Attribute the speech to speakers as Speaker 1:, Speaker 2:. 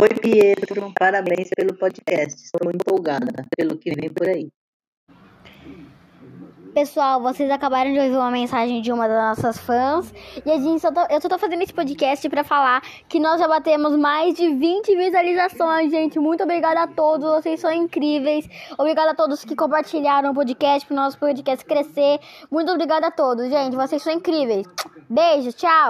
Speaker 1: Oi, Pietro, parabéns pelo podcast. Estou empolgada pelo que vem por aí.
Speaker 2: Pessoal, vocês acabaram de ouvir uma mensagem de uma das nossas fãs. E a gente só tô, eu só tô fazendo esse podcast para falar que nós já batemos mais de 20 visualizações, gente. Muito obrigada a todos, vocês são incríveis. Obrigada a todos que compartilharam o podcast pro nosso podcast crescer. Muito obrigada a todos, gente. Vocês são incríveis. Beijo, tchau.